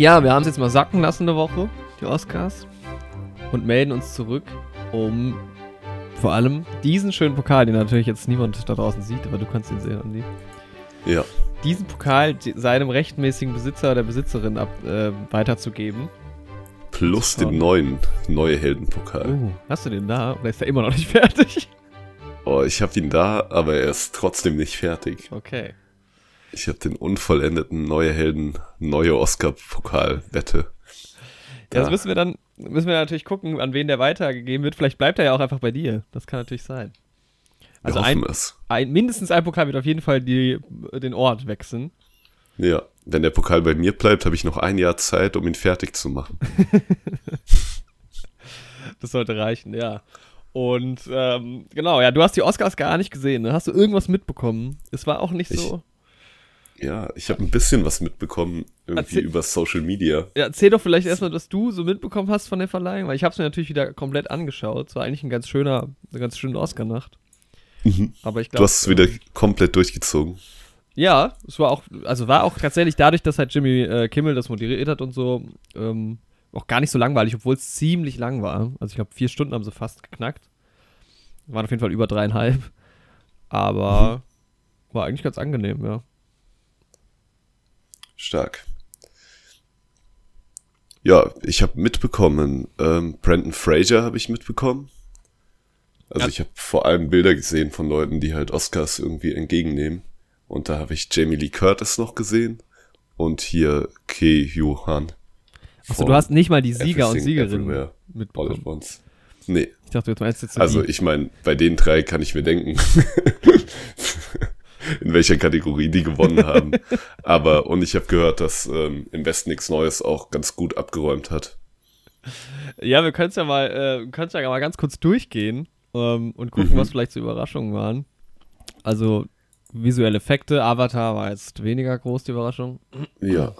Ja, wir haben es jetzt mal sacken lassen eine Woche, die Oscars. Und melden uns zurück, um vor allem diesen schönen Pokal, den natürlich jetzt niemand da draußen sieht, aber du kannst ihn sehen, Andi. Ja. Diesen Pokal seinem rechtmäßigen Besitzer oder Besitzerin ab, äh, weiterzugeben. Plus den neuen, neue Heldenpokal. Uh, hast du den da? Oder ist er immer noch nicht fertig? Oh, ich habe ihn da, aber er ist trotzdem nicht fertig. Okay. Ich habe den unvollendeten Neue Helden, neue Oscar-Pokal-Wette. Ja, das müssen wir dann, müssen wir natürlich gucken, an wen der weitergegeben wird. Vielleicht bleibt er ja auch einfach bei dir. Das kann natürlich sein. Also ein, ein, mindestens ein Pokal wird auf jeden Fall die, den Ort wechseln. Ja, wenn der Pokal bei mir bleibt, habe ich noch ein Jahr Zeit, um ihn fertig zu machen. das sollte reichen, ja. Und ähm, genau, ja, du hast die Oscars gar nicht gesehen. Ne? Hast du irgendwas mitbekommen? Es war auch nicht ich, so. Ja, ich habe ein bisschen was mitbekommen, irgendwie erzähl, über Social Media. Ja, erzähl doch vielleicht erstmal, was du so mitbekommen hast von der Verleihung, weil ich habe es mir natürlich wieder komplett angeschaut. Es war eigentlich ein ganz schöner, eine ganz schöne Oscar-Nacht. Mhm. Aber ich glaube. Du hast es wieder ähm, komplett durchgezogen. Ja, es war auch, also war auch tatsächlich dadurch, dass halt Jimmy äh, Kimmel das moderiert hat und so, ähm, auch gar nicht so langweilig, obwohl es ziemlich lang war. Also ich glaube, vier Stunden haben sie fast geknackt. Waren auf jeden Fall über dreieinhalb. Aber mhm. war eigentlich ganz angenehm, ja. Stark. Ja, ich habe mitbekommen, ähm, Brandon Fraser habe ich mitbekommen. Also ja. ich habe vor allem Bilder gesehen von Leuten, die halt Oscars irgendwie entgegennehmen. Und da habe ich Jamie Lee Curtis noch gesehen und hier Ke Johan. Achso, du hast nicht mal die Sieger und Siegerinnen mitbekommen. Nee. Ich dachte, du meinst jetzt so Also ich meine, bei den drei kann ich mir denken, in welcher Kategorie die gewonnen haben. Aber, und ich habe gehört, dass ähm, im Westen nichts Neues auch ganz gut abgeräumt hat. Ja, wir können es ja mal, äh, können ja mal ganz kurz durchgehen ähm, und gucken, mhm. was vielleicht so Überraschungen waren. Also visuelle Effekte, Avatar war jetzt weniger groß, die Überraschung. Ja.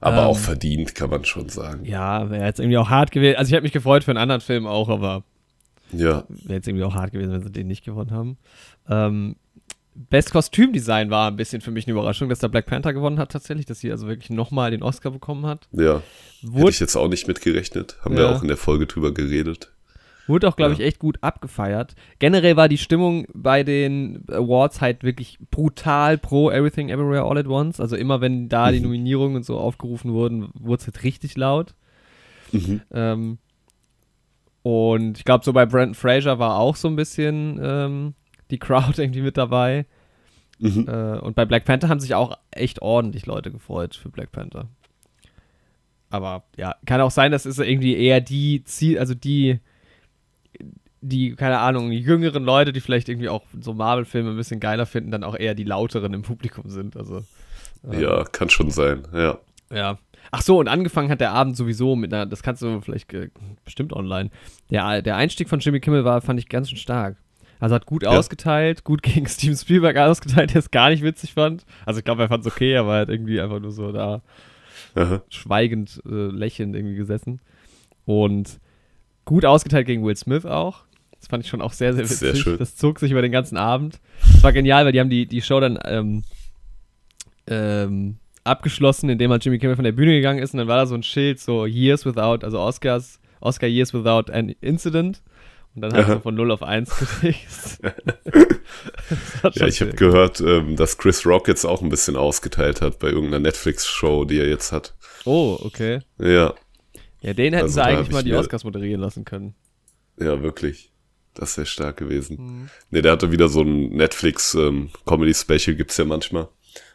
Aber ähm, auch verdient, kann man schon sagen. Ja, wäre jetzt irgendwie auch hart gewesen. Also ich hätte mich gefreut für einen anderen Film auch, aber ja. wäre jetzt irgendwie auch hart gewesen, wenn sie den nicht gewonnen haben. Ähm, Best Kostümdesign war ein bisschen für mich eine Überraschung, dass der Black Panther gewonnen hat tatsächlich, dass sie also wirklich nochmal den Oscar bekommen hat. Ja. Wurde, Hätte ich jetzt auch nicht mitgerechnet. Haben ja. wir auch in der Folge drüber geredet. Wurde auch, glaube ja. ich, echt gut abgefeiert. Generell war die Stimmung bei den Awards halt wirklich brutal pro Everything Everywhere All at Once. Also immer wenn da mhm. die Nominierungen und so aufgerufen wurden, wurde es halt richtig laut. Mhm. Ähm, und ich glaube, so bei Brandon Fraser war auch so ein bisschen ähm, die Crowd irgendwie mit dabei. Mhm. Äh, und bei Black Panther haben sich auch echt ordentlich Leute gefreut für Black Panther. Aber ja, kann auch sein, dass es irgendwie eher die Ziel, also die die, keine Ahnung, die jüngeren Leute, die vielleicht irgendwie auch so Marvel-Filme ein bisschen geiler finden, dann auch eher die lauteren im Publikum sind. Also, ähm, ja, kann schon sein, ja. Ja. Ach so, und angefangen hat der Abend sowieso mit einer, das kannst du vielleicht äh, bestimmt online. Der, der Einstieg von Jimmy Kimmel war, fand ich ganz schön stark. Also hat gut ja. ausgeteilt, gut gegen Steven Spielberg ausgeteilt, der es gar nicht witzig fand. Also ich glaube, er fand es okay, aber er hat irgendwie einfach nur so da Aha. schweigend, äh, lächelnd irgendwie gesessen. Und gut ausgeteilt gegen Will Smith auch. Das fand ich schon auch sehr, sehr witzig. Sehr schön. Das zog sich über den ganzen Abend. Das war genial, weil die haben die, die Show dann ähm, ähm, abgeschlossen, indem halt Jimmy Kimmel von der Bühne gegangen ist und dann war da so ein Schild, so Years Without, also Oscars, Oscar Years Without an Incident. Und dann hat er von 0 auf 1 gekriegt. ja, ich habe gehört, ähm, dass Chris Rock jetzt auch ein bisschen ausgeteilt hat bei irgendeiner Netflix-Show, die er jetzt hat. Oh, okay. Ja. Ja, den hätten also sie eigentlich mal die Oscars moderieren lassen können. Ja, wirklich. Das wäre stark gewesen. Mhm. Ne, der hatte wieder so ein Netflix ähm, Comedy Special, gibt's ja manchmal.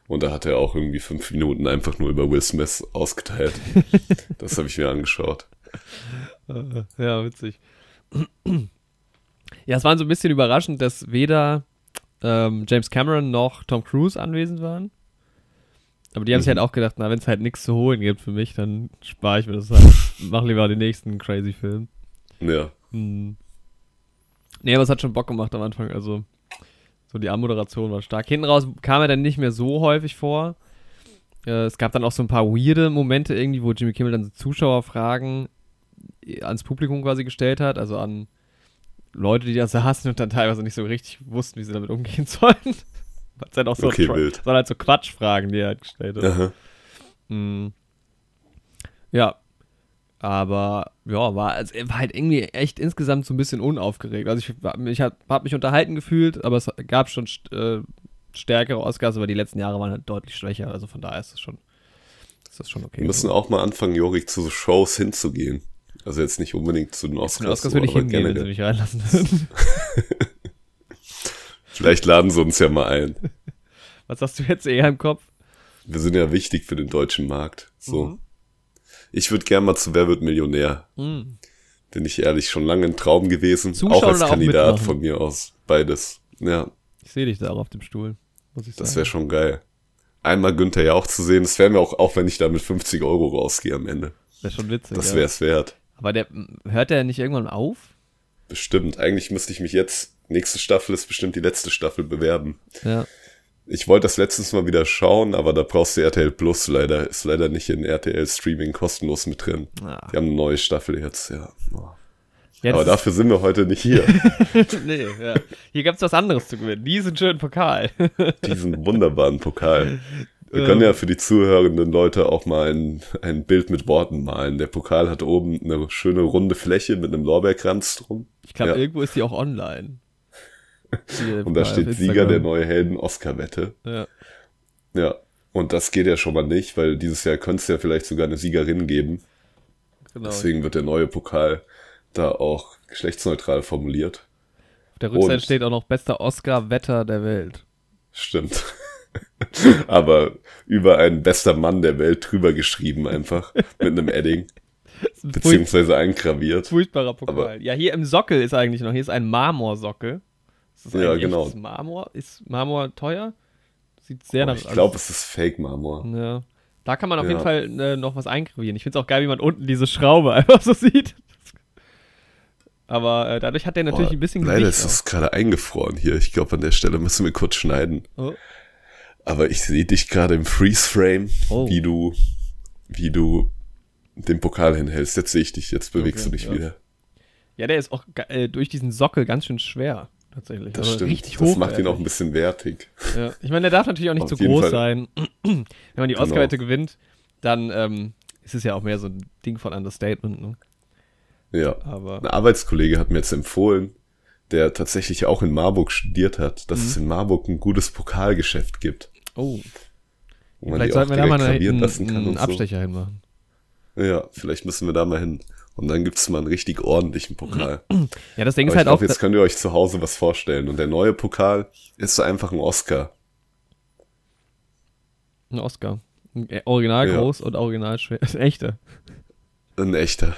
Und da hat er auch irgendwie fünf Minuten einfach nur über Will Smith ausgeteilt. das habe ich mir angeschaut. Ja, witzig. Ja, es war so ein bisschen überraschend, dass weder ähm, James Cameron noch Tom Cruise anwesend waren. Aber die haben mhm. sich halt auch gedacht, na, wenn es halt nichts zu holen gibt für mich, dann spare ich mir das halt. Mach lieber den nächsten crazy Film. Ja. Hm. Nee, aber es hat schon Bock gemacht am Anfang. Also, so die Anmoderation war stark. Hinten raus kam er dann nicht mehr so häufig vor. Äh, es gab dann auch so ein paar weirde Momente irgendwie, wo Jimmy Kimmel dann so Zuschauerfragen ans Publikum quasi gestellt hat, also an Leute, die da saßen und dann teilweise nicht so richtig wussten, wie sie damit umgehen sollen. Es halt auch so, okay, wild. sondern halt so Quatschfragen, die er halt gestellt hat. Mhm. Ja. Aber ja, war, also, war halt irgendwie echt insgesamt so ein bisschen unaufgeregt. Also ich, ich habe hab mich unterhalten gefühlt, aber es gab schon äh, stärkere Oscars, aber die letzten Jahre waren halt deutlich schwächer. Also von daher ist das schon, ist das schon okay. Wir müssen auch mal anfangen, Jorik, zu Shows hinzugehen. Also jetzt nicht unbedingt zu den Oscars. Zu den Oscars würde ich hingehen, wenn sie mich reinlassen würden. Vielleicht laden sie uns ja mal ein. Was hast du jetzt eher im Kopf? Wir sind ja wichtig für den deutschen Markt. So. Mhm. Ich würde gerne mal zu Wer wird Millionär. Mhm. Bin ich ehrlich schon lange ein Traum gewesen. Zuschauen auch als Kandidat auch von mir aus. Beides. Ja. Ich sehe dich da auch auf dem Stuhl. Muss ich. Das wäre schon geil. Einmal Günther ja auch zu sehen. Das wäre mir auch, auch wenn ich da mit 50 Euro rausgehe am Ende. Wäre schon witzig. Das wäre es wert. Aber der hört der nicht irgendwann auf? Bestimmt. Eigentlich müsste ich mich jetzt, nächste Staffel ist bestimmt die letzte Staffel bewerben. Ja. Ich wollte das letztens mal wieder schauen, aber da brauchst du RTL Plus leider. Ist leider nicht in RTL Streaming kostenlos mit drin. Ah. Die haben eine neue Staffel jetzt, ja. Oh. Jetzt aber dafür sind wir heute nicht hier. nee, ja. Hier gab's was anderes zu gewinnen. Diesen schönen Pokal. Diesen wunderbaren Pokal. Wir können ja für die zuhörenden Leute auch mal ein, ein Bild mit Worten malen. Der Pokal hat oben eine schöne runde Fläche mit einem Lorbeerkranz drum. Ich glaube, ja. irgendwo ist die auch online. und da steht Sieger der neue Helden-Oscar-Wette. Ja. Ja. Und das geht ja schon mal nicht, weil dieses Jahr könnte es ja vielleicht sogar eine Siegerin geben. Genau. Deswegen wird der neue Pokal da auch geschlechtsneutral formuliert. Auf der Rückseite und steht auch noch bester Oscar-Wetter der Welt. Stimmt. Aber über einen bester Mann der Welt drüber geschrieben einfach mit einem Edding. Ein beziehungsweise eingraviert. Furchtbarer Pokal. Aber ja, hier im Sockel ist eigentlich noch, hier ist ein Marmorsockel. Ist das ja, genau. Marmor? Ist Marmor teuer? Sieht sehr oh, nach Ich glaube, es ist Fake-Marmor. Ja. Da kann man auf ja. jeden Fall äh, noch was eingravieren. Ich finde es auch geil, wie man unten diese Schraube einfach so sieht. Aber äh, dadurch hat der natürlich oh, ein bisschen Leider ist es gerade eingefroren hier. Ich glaube, an der Stelle müssen wir kurz schneiden. Oh. Aber ich sehe dich gerade im Freeze-Frame, oh. wie du, wie du den Pokal hinhältst. Jetzt sehe ich dich, jetzt bewegst okay, du dich ja. wieder. Ja, der ist auch äh, durch diesen Sockel ganz schön schwer, tatsächlich. Das also stimmt. Richtig das macht ihn auch ein bisschen wertig. Ja. Ich meine, der darf natürlich auch nicht zu groß Fall. sein. Wenn man die genau. Oscar-Wette gewinnt, dann ähm, ist es ja auch mehr so ein Ding von Understatement. Ne? Ja. Aber ein Arbeitskollege hat mir jetzt empfohlen, der tatsächlich auch in Marburg studiert hat, dass mhm. es in Marburg ein gutes Pokalgeschäft gibt. Oh. Vielleicht sollten wir da mal einen, einen Abstecher so. hinmachen. Ja, vielleicht müssen wir da mal hin. Und dann gibt es mal einen richtig ordentlichen Pokal. Ja, das Ding ist halt glaub, auch. Jetzt könnt ihr euch zu Hause was vorstellen. Und der neue Pokal ist so einfach ein Oscar. Ein Oscar. Ein original ja. groß und original schwer. Ein echter. Ein echter.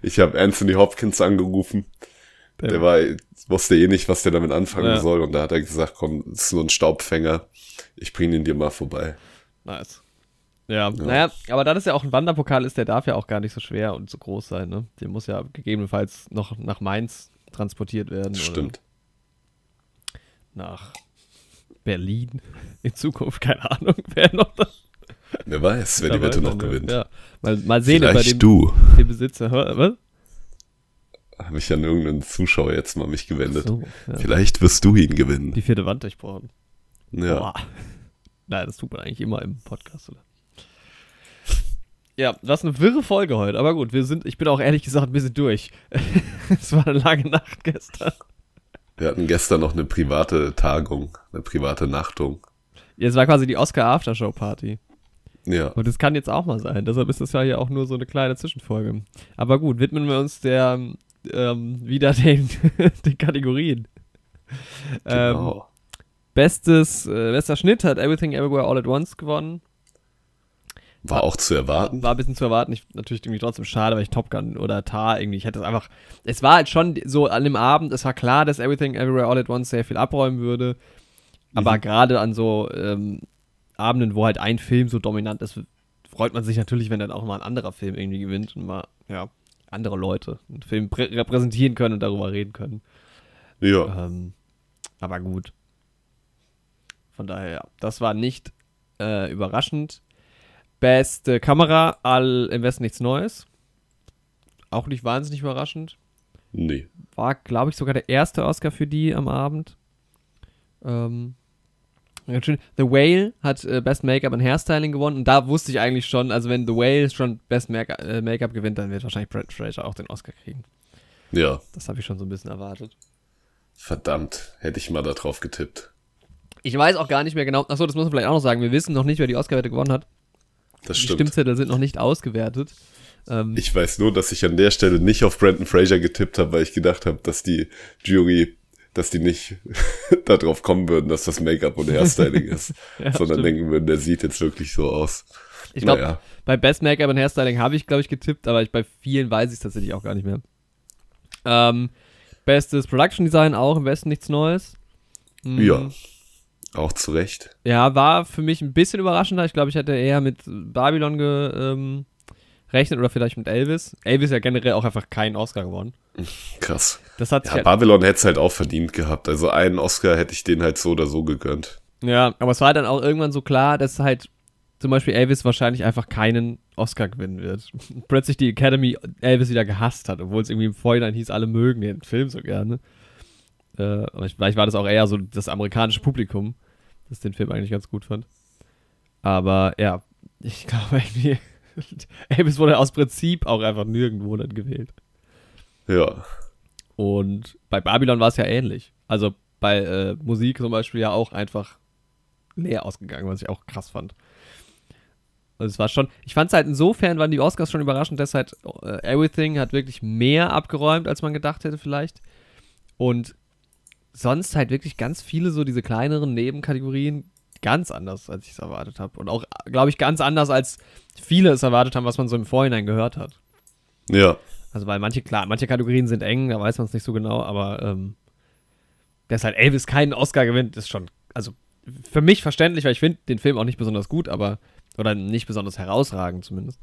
Ich habe Anthony Hopkins angerufen. Der, war, wusste eh nicht, was der damit anfangen ja. soll. Und da hat er gesagt, komm, das ist nur ein Staubfänger. Ich bringe ihn dir mal vorbei. Nice. Ja, ja, naja, aber da das ja auch ein Wanderpokal ist, der darf ja auch gar nicht so schwer und so groß sein, ne? Der muss ja gegebenenfalls noch nach Mainz transportiert werden. Stimmt. nach Berlin in Zukunft, keine Ahnung, wer noch da. Wer weiß, wer die Wette noch gewinnt. Ja, mal, mal sehen, Vielleicht bei dem, du. dem Besitzer. Was? Habe ich an irgendeinen Zuschauer jetzt mal mich gewendet. So, ja. Vielleicht wirst du ihn gewinnen. Die vierte Wand durchbrochen. Ja. Boah. Nein, das tut man eigentlich immer im Podcast, oder? Ja, das ist eine wirre Folge heute, aber gut, wir sind, ich bin auch ehrlich gesagt ein bisschen durch. es war eine lange Nacht gestern. Wir hatten gestern noch eine private Tagung, eine private Nachtung. Ja, es war quasi die Oscar Aftershow Party. Ja. Und das kann jetzt auch mal sein. Deshalb ist das ja hier auch nur so eine kleine Zwischenfolge. Aber gut, widmen wir uns der ähm, wieder den, den Kategorien. Genau. Ähm, bestes, äh, bester Schnitt hat Everything Everywhere All at Once gewonnen. War auch zu erwarten. War ein bisschen zu erwarten. Ich, natürlich irgendwie trotzdem schade, weil ich Top Gun oder Tar irgendwie, ich hätte es einfach. Es war halt schon so an dem Abend, es war klar, dass Everything Everywhere All at Once sehr viel abräumen würde. Aber mhm. gerade an so ähm, Abenden, wo halt ein Film so dominant ist, freut man sich natürlich, wenn dann auch mal ein anderer Film irgendwie gewinnt und mal, ja, andere Leute einen Film repräsentieren können und darüber reden können. Ja. Ähm, aber gut. Von daher, ja, das war nicht äh, überraschend. Beste Kamera, all im Westen nichts Neues. Auch nicht wahnsinnig überraschend. Nee. War, glaube ich, sogar der erste Oscar für die am Abend. Ähm. The Whale hat äh, Best Make-up und Hairstyling gewonnen. Und da wusste ich eigentlich schon, also wenn The Whale schon Best äh, Make-up gewinnt, dann wird wahrscheinlich Brad Fraser auch den Oscar kriegen. Ja. Das habe ich schon so ein bisschen erwartet. Verdammt, hätte ich mal da drauf getippt. Ich weiß auch gar nicht mehr genau. Achso, das muss man vielleicht auch noch sagen. Wir wissen noch nicht, wer die Oscar-Wette gewonnen hat. Das Die stimmt. Stimmzettel sind noch nicht ausgewertet. Ähm, Ich weiß nur, dass ich an der Stelle nicht auf Brandon Fraser getippt habe, weil ich gedacht habe, dass die Jury, dass die nicht darauf kommen würden, dass das Make-up und Hairstyling ist, Ja, sondern stimmt. denken würden, der sieht jetzt wirklich so aus. ich glaube, naja. bei Best Make-up und Hairstyling habe ich, glaube ich, getippt, aber ich, bei vielen weiß ich es tatsächlich auch gar nicht mehr. Ähm, bestes Production Design auch im Westen nichts Neues. Mhm. Ja, auch zu Recht. Ja, war für mich ein bisschen überraschender. Ich glaube, ich hätte eher mit Babylon gerechnet ähm, rechnet oder vielleicht mit Elvis. Elvis ja generell auch einfach keinen Oscar gewonnen. Krass. Das hat Ja, halt, Babylon hätte es halt auch verdient gehabt. Also einen Oscar hätte ich den halt so oder so gegönnt. ja, aber es war dann auch irgendwann so klar, dass halt zum Beispiel Elvis wahrscheinlich einfach keinen Oscar gewinnen wird. Plötzlich die Academy Elvis wieder gehasst hat, obwohl es irgendwie im Vorhinein hieß, alle mögen den Film so gerne. Äh, vielleicht war das auch eher so das amerikanische Publikum, das den Film eigentlich ganz gut fand. Aber ja, ich glaube irgendwie, Elvis wurde aus Prinzip auch einfach nirgendwo dann gewählt. Ja. Und bei Babylon war es ja ähnlich. Also bei äh, Musik zum Beispiel ja auch einfach leer ausgegangen, was ich auch krass fand. Also es war schon, ich fand es halt insofern, waren die Oscars schon überraschend, dass halt äh, Everything hat wirklich mehr abgeräumt, als man gedacht hätte vielleicht. Und sonst halt wirklich ganz viele so diese kleineren Nebenkategorien ganz anders, als ich es erwartet habe. Und auch, glaube ich, ganz anders, als viele es erwartet haben, was man so im Vorhinein gehört hat. Ja. Also weil manche, klar, manche Kategorien sind eng, da weiß man es nicht so genau, aber ähm, dass halt Elvis keinen Oscar gewinnt, ist schon, also für mich verständlich, weil ich finde den Film auch nicht besonders gut, aber, oder nicht besonders herausragend zumindest.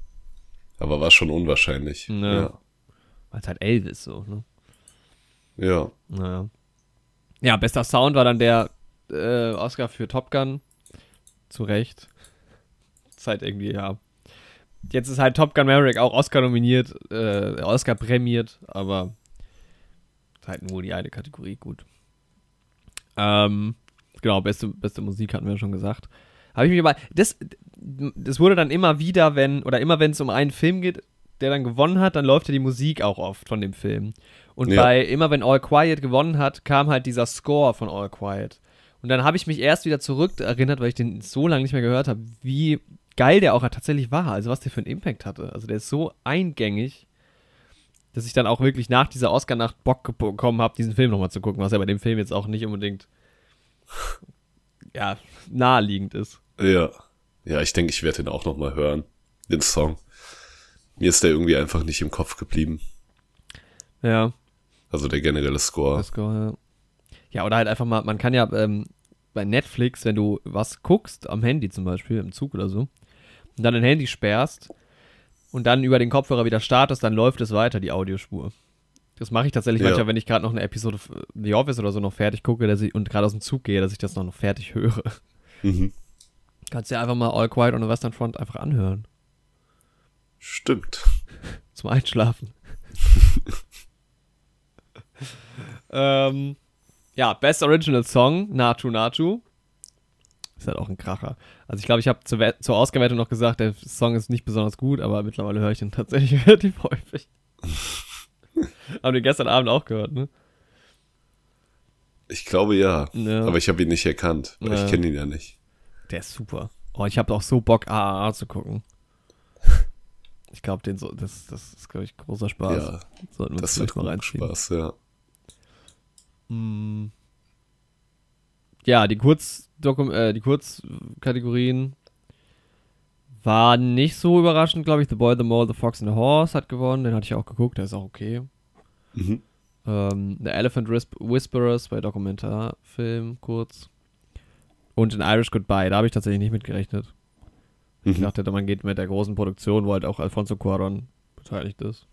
Aber war schon unwahrscheinlich. Ja. Ja. Weil es halt Elvis so, ne? Ja. Naja. Ja, bester Sound war dann der äh, Oscar für Top Gun. Zu Recht. Ist halt irgendwie, ja. Jetzt ist halt Top Gun Maverick auch Oscar nominiert, äh, Oscar prämiert, aber ist halt nur die eine Kategorie gut. Ähm, genau, beste, beste Musik hatten wir schon gesagt. Habe ich mich aber, das, das wurde dann immer wieder, wenn, oder immer wenn es um einen Film geht, der dann gewonnen hat, dann läuft ja die Musik auch oft von dem Film. Und Ja. bei, immer wenn All Quiet gewonnen hat, kam halt dieser Score von All Quiet. Und dann habe ich mich erst wieder zurück erinnert, weil ich den so lange nicht mehr gehört habe, wie geil der auch tatsächlich war. Also was der für einen Impact hatte. Also der ist so eingängig, dass ich dann auch wirklich nach dieser Oscar-Nacht Bock bekommen habe, diesen Film nochmal zu gucken, was ja bei dem Film jetzt auch nicht unbedingt ja, naheliegend ist. Ja. Ja, ich denke, ich werde den auch nochmal hören. Den Song. Mir ist der irgendwie einfach nicht im Kopf geblieben. Ja. Also der generelle Score. Das Score, ja. ja, oder halt einfach mal, man kann ja ähm, bei Netflix, wenn du was guckst, am Handy zum Beispiel, im Zug oder so, und dann dein Handy sperrst und dann über den Kopfhörer wieder startest, dann läuft es weiter, die Audiospur. Das mache ich tatsächlich Ja. manchmal, wenn ich gerade noch eine Episode The Office oder so noch fertig gucke dass ich, und gerade aus dem Zug gehe, dass ich das noch, noch fertig höre. Mhm. Kannst dir einfach mal All Quiet on the Western Front einfach anhören. Stimmt. Zum Einschlafen. ähm, ja, Best Original Song, Nachu Nachu. Ist halt auch ein Kracher. Also ich glaube, ich habe zur, We- zur Ausgewertung noch gesagt, der Song ist nicht besonders gut, aber mittlerweile höre ich den tatsächlich relativ häufig. Haben den gestern Abend auch gehört, ne? Ich glaube ja. Ja. Aber ich habe ihn nicht erkannt, weil Ja. ich kenne ihn ja nicht. Der ist super. Oh, ich habe auch so Bock, AAA zu gucken. Ich glaube, den so, das, das ist, glaube ich, großer Spaß. Ja, Sollten wir das uns wird mal reinziehen. Spaß, ja. Mm. Ja, die, Kurzdokum äh, die Kurzkategorien waren nicht so überraschend, glaube ich. The Boy, The Mole, The Fox and the Horse hat gewonnen. Den hatte ich auch geguckt, der ist auch okay. Mhm. Ähm, The Elephant Whisp- Whisperers bei Dokumentarfilm kurz. Und in Irish Goodbye, da habe ich tatsächlich nicht mitgerechnet. Ich Mhm. dachte, man geht mit der großen Produktion, wo halt auch Alfonso Cuarón beteiligt ist.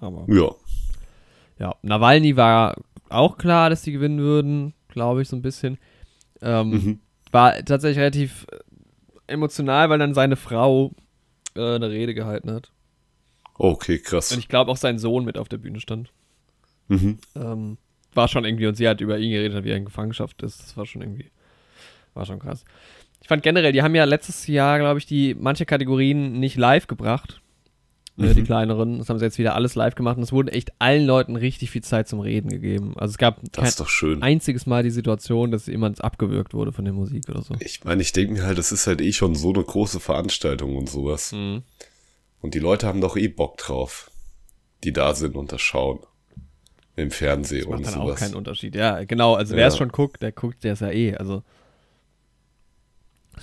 Aber Ja. ja, Nawalny war auch klar, dass die gewinnen würden, glaube ich, so ein bisschen. Ähm, Mhm. War tatsächlich relativ äh, emotional, weil dann seine Frau äh, eine Rede gehalten hat. Okay, Und krass. ich glaube auch sein Sohn mit auf der Bühne stand. Mhm. Ähm, war schon irgendwie, und sie hat über ihn geredet, wie er in Gefangenschaft ist. Das war schon irgendwie war schon krass. Ich fand generell, die haben ja letztes Jahr, glaube ich, die manche Kategorien nicht live gebracht. Mhm. die kleineren. Das haben sie jetzt wieder alles live gemacht und es wurde echt allen Leuten richtig viel Zeit zum Reden gegeben. Also es gab Das kein ist doch schön. einziges Mal die Situation, dass jemand abgewürgt wurde von der Musik oder so. Ich meine, ich denke mir halt, das ist halt eh schon so eine große Veranstaltung und sowas. Mhm. Und die Leute haben doch eh Bock drauf, die da sind und das schauen. Im Fernsehen Macht und dann auch sowas. keinen Unterschied. Ja, genau. Also wer es Ja. schon guckt, der guckt, der ist ja eh. Also das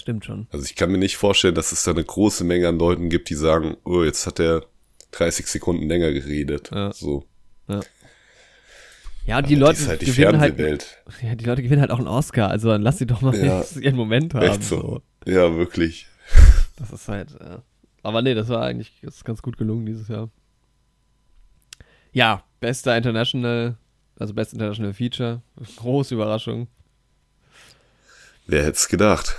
stimmt schon. Also ich kann mir nicht vorstellen, dass es da eine große Menge an Leuten gibt, die sagen, oh, jetzt hat er 30 Sekunden länger geredet. Ja. So. Ja, und die Aber Leute die halt die gewinnen halt, ja, die Leute gewinnen halt auch einen Oscar. Also dann lass sie doch mal Ja. ihren Moment haben. Echt so. Ja, wirklich. Das ist halt. Äh, aber nee, das war eigentlich das ist ganz gut gelungen dieses Jahr. Ja, bester International, also Best International Feature. Große Überraschung. Wer hätte es gedacht?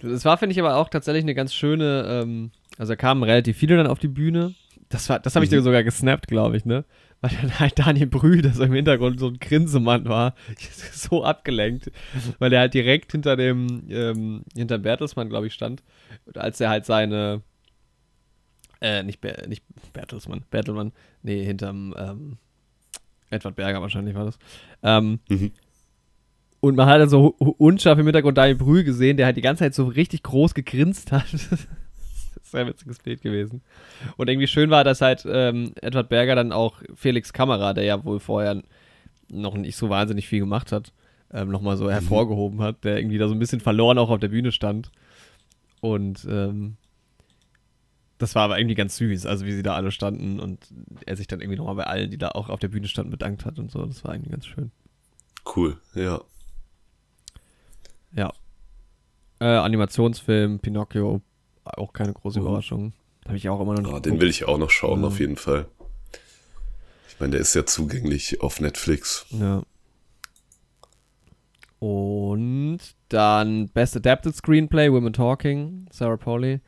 Das war, finde ich, aber auch tatsächlich eine ganz schöne, ähm, also da kamen relativ viele dann auf die Bühne. Das war, das habe ich Mhm. dir sogar gesnappt, glaube ich, ne? Weil dann halt Daniel Brühl, der so im Hintergrund so ein Grinsemann war, so abgelenkt, weil er halt direkt hinter dem, ähm, hinter Bertelsmann, glaube ich, stand. Als er halt seine, äh, nicht, Ber nicht Bertelsmann, Bertelmann, nee, hinterm, ähm, Edward Berger wahrscheinlich war das. Ähm, Mhm. Und man hat dann so unscharf im Hintergrund Daniel Brühl gesehen, der halt die ganze Zeit so richtig groß gegrinst hat. das ist ein witziges Bild gewesen. Und irgendwie schön war, dass halt ähm, Edward Berger dann auch Felix Kamera, der ja wohl vorher noch nicht so wahnsinnig viel gemacht hat, ähm, nochmal so hervorgehoben hat, der irgendwie da so ein bisschen verloren auch auf der Bühne stand. Und ähm, das war aber irgendwie ganz süß, also wie sie da alle standen und er sich dann irgendwie nochmal bei allen, die da auch auf der Bühne standen, bedankt hat und so. Das war irgendwie ganz schön. Cool, ja. Ja. Äh, Animationsfilm, Pinocchio, auch keine große Mhm. Überraschung. Habe ich auch immer noch nicht Ah, den will ich auch noch schauen, Ja. auf jeden Fall. Ich meine, der ist ja zugänglich auf Netflix. Ja. Und dann Best Adapted Screenplay, Women Talking, Sarah Pauli.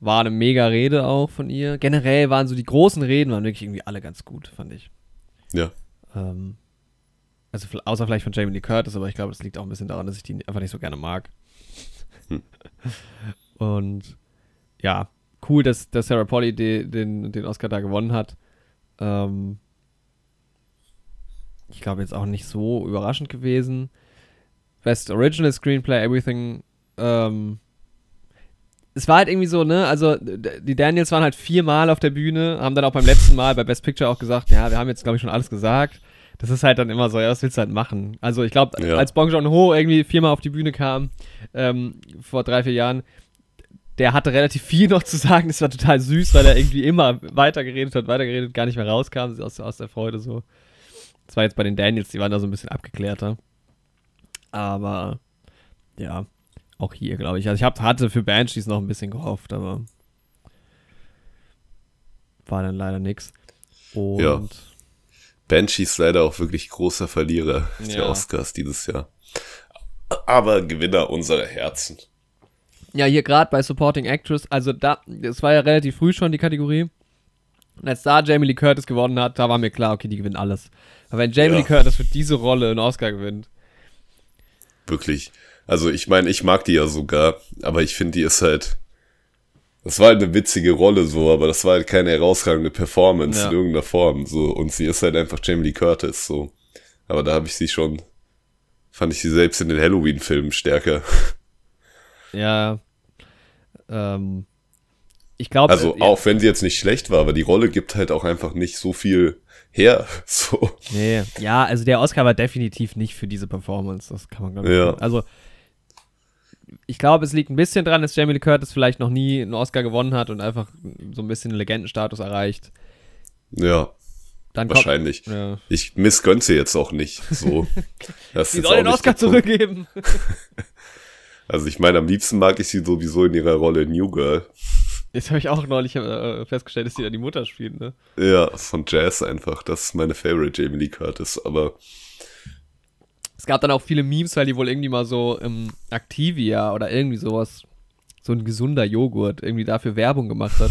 War eine mega Rede auch von ihr. Generell waren so die großen Reden, waren wirklich irgendwie alle ganz gut, fand ich. Ja. Ähm, also außer vielleicht von Jamie Lee Curtis, aber ich glaube, das liegt auch ein bisschen daran, dass ich die einfach nicht so gerne mag. Hm. Und ja, cool, dass, dass Sarah Polly de, den, den Oscar da gewonnen hat. Ähm, ich glaube jetzt auch nicht so überraschend gewesen. Best Original Screenplay, Everything. Ähm, es war halt irgendwie so, ne, also die Daniels waren halt viermal auf der Bühne, haben dann auch beim letzten Mal bei Best Picture auch gesagt, ja, wir haben jetzt, glaube ich, schon alles gesagt. Das ist halt dann immer so, ja, was willst du halt machen? Also ich glaube, Ja. als Bong Joon-ho irgendwie viermal auf die Bühne kam, ähm, vor drei, vier Jahren, der hatte relativ viel noch zu sagen. Das war total süß, weil er irgendwie immer weitergeredet hat, weitergeredet, gar nicht mehr rauskam aus, aus der Freude so. Das war jetzt bei den Daniels, die waren da so ein bisschen abgeklärter. Aber ja, auch hier, glaube ich. Also ich hab, hatte für Banshees noch ein bisschen gehofft, aber war dann leider nix. Und Ja. Banshee ist leider auch wirklich großer Verlierer der Ja. Oscars dieses Jahr. Aber Gewinner unserer Herzen. Ja, hier gerade bei Supporting Actress, also da, das war ja relativ früh schon die Kategorie. Und als da Jamie Lee Curtis gewonnen hat, da war mir klar, okay, die gewinnen alles. Aber wenn Jamie Ja. Lee Curtis für diese Rolle einen Oscar gewinnt, Wirklich. Also ich meine, ich mag die ja sogar, aber ich finde, die ist halt. Das war halt eine witzige Rolle so, aber das war halt keine herausragende Performance Ja. in irgendeiner Form. So. Und sie ist halt einfach Jamie Lee Curtis. So. Aber da habe ich sie schon. Fand ich sie selbst in den Halloween-Filmen stärker. ja, ähm, ich glaube, Also auch wenn sie jetzt nicht schlecht war, aber die Rolle gibt halt auch einfach nicht so viel her. So. Nee, ja, also der Oscar war definitiv nicht für diese Performance. Das kann man, glaube ich. Ja. sagen. Also, ich glaube, es liegt ein bisschen dran, dass Jamie Lee Curtis vielleicht noch nie einen Oscar gewonnen hat und einfach so ein bisschen Legendenstatus erreicht. Ja, Dann kommt, wahrscheinlich. ja. Ich missgönne sie jetzt auch nicht. So. Das Sie soll den Oscar zurückgeben. Also ich meine, am liebsten mag ich sie sowieso in ihrer Rolle New Girl. Jetzt habe ich auch neulich äh, festgestellt, dass die da die Mutter spielt, ne? Ja, von Jazz einfach. Das ist meine Favorite Jamie Lee Curtis. Aber Es gab dann auch viele Memes, weil die wohl irgendwie mal so im Activia oder irgendwie sowas, so ein gesunder Joghurt, irgendwie dafür Werbung gemacht hat.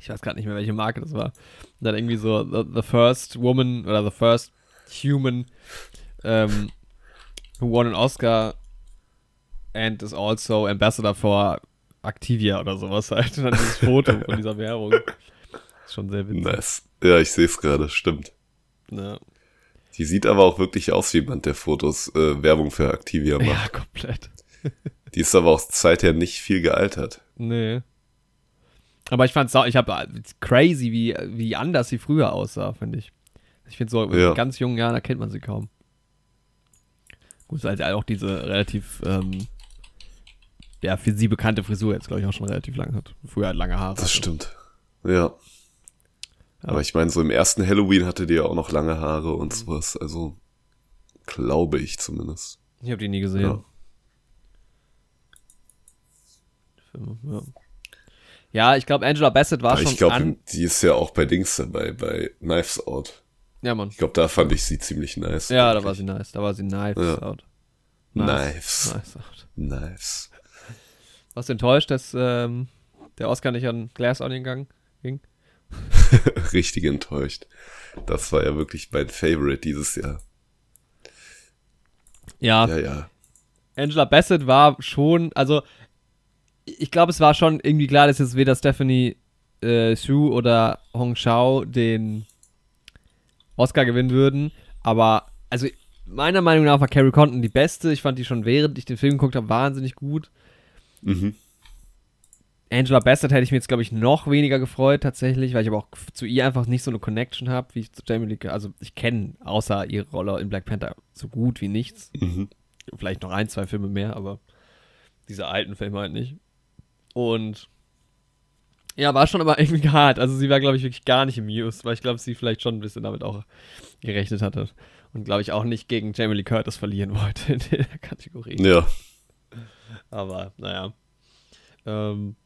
Ich weiß gerade nicht mehr, welche Marke das war. Und dann irgendwie so the, the first woman oder the first human ähm, who won an Oscar and is also ambassador for Activia oder sowas halt. Und dann dieses Foto von dieser Werbung. Ist schon sehr witzig. Nice. Ja, ich sehe es gerade, stimmt. Ja. Die sieht aber auch wirklich aus wie jemand, der Fotos äh, Werbung für Activia macht. ja, komplett. Die ist aber auch seither nicht viel gealtert. Nee. Aber ich fand's, sau- ich habe crazy, wie, wie anders sie früher aussah, finde ich. Ich finde so, in Ja. ganz jungen Jahren erkennt man sie kaum. Gut, halt auch diese relativ, ähm, ja, für sie bekannte Frisur jetzt, glaube ich, auch schon relativ lang hat. Früher halt lange Haare. Das stimmt. Ja. Aber ich meine, so im ersten Halloween hatte die ja auch noch lange Haare und sowas. Also, glaube ich zumindest. Ich habe die nie gesehen. Ja. Ja, ja ich glaube, Angela Bassett war Aber schon ich glaube, die ist ja auch bei Dings dabei, bei Knives Out. Ja, Mann. Ich glaube, da fand ich sie ziemlich nice. Ja, da eigentlich. war sie nice. Da war sie nice Ja. out. Knives. Nice out. Nice. Warst du enttäuscht, dass ähm, der Oscar nicht an Glass Onion gang, ging? Richtig enttäuscht. Das war ja wirklich mein Favorite dieses Jahr. Ja, Ja, ja. Angela Bassett war schon, also ich glaube, es war schon irgendwie klar, dass jetzt weder Stephanie äh, Xu oder Hong Shao den Oscar gewinnen würden. Aber, also meiner Meinung nach war Carrie Condon die beste. Ich fand die schon, während ich den Film geguckt habe, wahnsinnig gut. Mhm. Angela Bassett hätte ich mir jetzt, glaube ich, noch weniger gefreut, tatsächlich, weil ich aber auch zu ihr einfach nicht so eine Connection habe, wie ich zu Jamie Lee Curtis. Also, ich kenne außer ihre Rolle in Black Panther so gut wie nichts. Mhm. Vielleicht noch ein, zwei Filme mehr, aber diese alten Filme halt nicht. Und ja, war schon aber irgendwie hart. Also, sie war, glaube ich, wirklich gar nicht amused, weil ich glaube, sie vielleicht schon ein bisschen damit auch gerechnet hatte. Und, glaube ich, auch nicht gegen Jamie Lee Curtis verlieren wollte in der Kategorie. Ja. Aber naja. Ähm,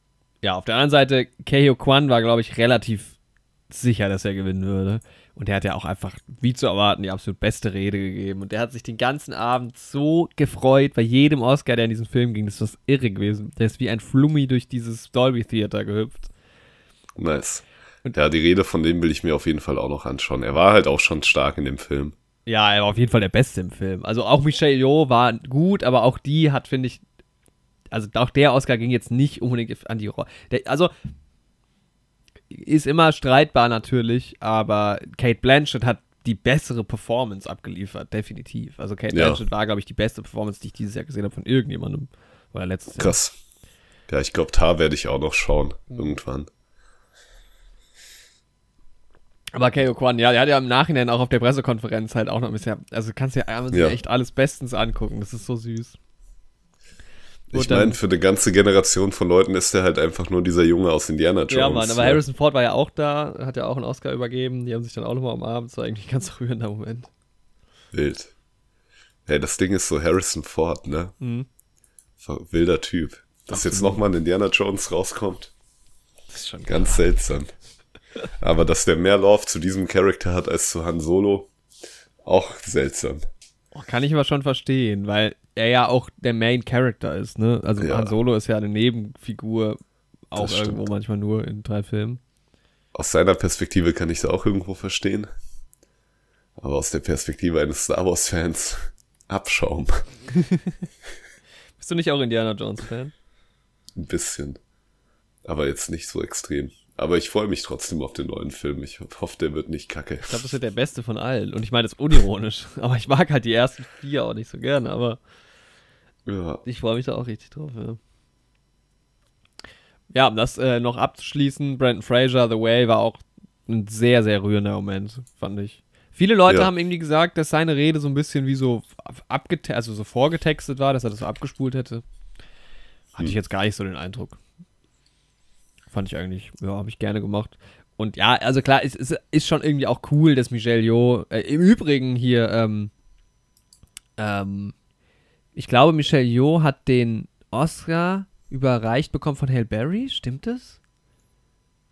ja, auf der anderen Seite, Keiho Kwan war, glaube ich, relativ sicher, dass er gewinnen würde. Und der hat ja auch einfach, wie zu erwarten, die absolut beste Rede gegeben. Und der hat sich den ganzen Abend so gefreut bei jedem Oscar, der in diesen Film ging. Das ist was irre gewesen. Der ist wie ein Flummi durch dieses Dolby Theater gehüpft. Nice. Und- ja, die Rede von dem will ich mir auf jeden Fall auch noch anschauen. Er war halt auch schon stark in dem Film. Ja, er war auf jeden Fall der Beste im Film. Also auch Michelle Yeoh war gut, aber auch die hat, finde ich, also auch der Oscar ging jetzt nicht unbedingt an die Rolle. Also ist immer streitbar natürlich, aber Kate Blanchett hat die bessere Performance abgeliefert, definitiv. Also Kate Ja. Blanchett war, glaube ich, die beste Performance, die ich dieses Jahr gesehen habe von irgendjemandem. Oder letztes Jahr. Krass. Ja, ich glaube, Tar werde ich auch noch schauen. Mhm. Irgendwann. Aber Keo Kwan, ja, der hat ja im Nachhinein auch auf der Pressekonferenz halt auch noch ein bisschen, also du kannst ja Ja. echt alles bestens angucken. Das ist so süß. Ich meine, für eine ganze Generation von Leuten ist der halt einfach nur dieser Junge aus Indiana Jones. Ja, Mann, aber ne? Harrison Ford war ja auch da, hat ja auch einen Oscar übergeben. Die haben sich dann auch nochmal umarmt. Das war eigentlich ein ganz rührender Moment. Wild. Hey, das Ding ist so Harrison Ford, ne? Mhm. Wilder Typ. Dass jetzt Absolut. nochmal ein Indiana Jones rauskommt, Das ist schon ganz seltsam. Aber dass der mehr Love zu diesem Charakter hat als zu Han Solo, auch seltsam. Kann ich aber schon verstehen, weil er ja auch der Main Character ist, ne? Also Ja. Han Solo ist ja eine Nebenfigur, auch Das stimmt. irgendwo manchmal nur in drei Filmen. Aus seiner Perspektive kann ich es auch irgendwo verstehen. Aber aus der Perspektive eines Star Wars-Fans, Abschaum. Bist du nicht auch Indiana Jones-Fan? Ein bisschen. Aber jetzt nicht so extrem. Aber ich freue mich trotzdem auf den neuen Film. Ich hoffe, der wird nicht kacke. Ich glaube, das wird der beste von allen. Und ich meine das unironisch. aber ich mag halt die ersten vier auch nicht so gerne, aber Ja. ich freue mich da auch richtig drauf, ja. Ja, um das äh, noch abzuschließen, Brandon Fraser, The Way, war auch ein sehr, sehr rührender Moment, fand ich. Viele Leute Ja. haben irgendwie gesagt, dass seine Rede so ein bisschen wie so abgete also so vorgetextet war, dass er das so abgespult hätte. Hatte ich Hm. jetzt gar nicht so den Eindruck. Fand ich eigentlich, ja, habe ich gerne gemacht. Und ja, also klar, es, es ist schon irgendwie auch cool, dass Michelle Yeoh, äh, im Übrigen hier, ähm, ähm, ich glaube, Michelle Yeoh hat den Oscar überreicht bekommen von Halle Berry, stimmt das?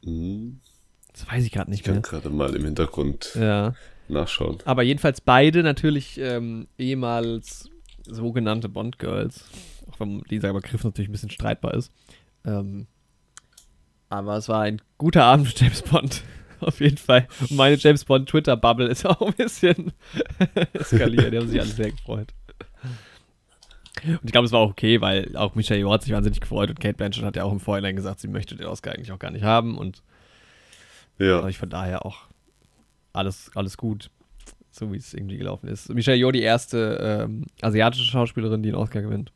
Hm, Das weiß ich gerade Ich nicht kann mehr. gerade mal im Hintergrund Ja. nachschauen. Aber jedenfalls beide natürlich ähm, ehemals sogenannte Bond-Girls. Auch wenn dieser Begriff natürlich ein bisschen streitbar ist. Ähm, aber es war ein guter Abend mit James Bond. Auf jeden Fall. Und meine James Bond Twitter-Bubble ist auch ein bisschen eskaliert. Die haben sich alle sehr gefreut. Und ich glaube, es war auch okay, weil auch Michelle Yeoh hat sich wahnsinnig gefreut und Kate Blanchett hat ja auch im Vorhinein gesagt, sie möchte den Oscar eigentlich auch gar nicht haben und Ja. ich von daher auch alles, alles gut, so wie es irgendwie gelaufen ist. Michelle Yeoh, die erste ähm, asiatische Schauspielerin, die einen Oscar gewinnt.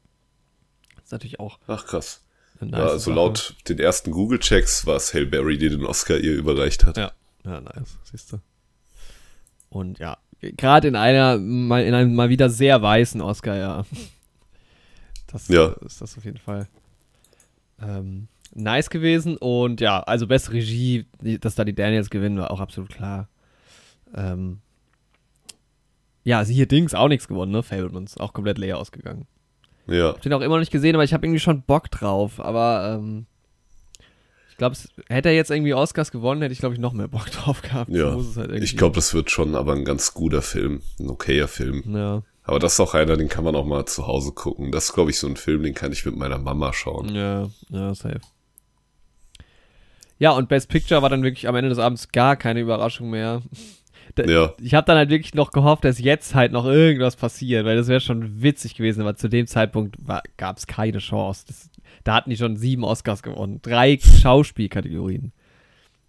Das ist natürlich auch Ach krass. Eine Ja, nice also laut den ersten Google-Checks war es Halle Berry, die den Oscar ihr überreicht hat. Ja. Ja, nice, siehst du. Und ja, gerade in einer, mal in einem mal wieder sehr weißen Oscar, ja. Das Ja. ist das auf jeden Fall ähm, nice gewesen. Und ja, also beste Regie, dass da die Daniels gewinnen, war auch absolut klar. Ähm, ja, sie hier Dings auch nichts gewonnen, ne? Fablemans, auch komplett leer ausgegangen. Ja. Hab den auch immer noch nicht gesehen, aber ich habe irgendwie schon Bock drauf. Aber ähm, ich glaube, hätte er jetzt irgendwie Oscars gewonnen, hätte ich, glaube ich, noch mehr Bock drauf gehabt. So Ja. es halt Ich glaube, das wird schon aber ein ganz guter Film. Ein okayer Film. Ja, Aber das ist auch einer, den kann man auch mal zu Hause gucken. Das ist, glaube ich, so ein Film, den kann ich mit meiner Mama schauen. ja, ja, safe. Ja, und Best Picture war dann wirklich am Ende des Abends gar keine Überraschung mehr. Da- Ja. Ich habe dann halt wirklich noch gehofft, dass jetzt halt noch irgendwas passiert, weil das wäre schon witzig gewesen, aber zu dem Zeitpunkt gab es keine Chance. Das, da hatten die schon sieben Oscars gewonnen. Drei Schauspielkategorien.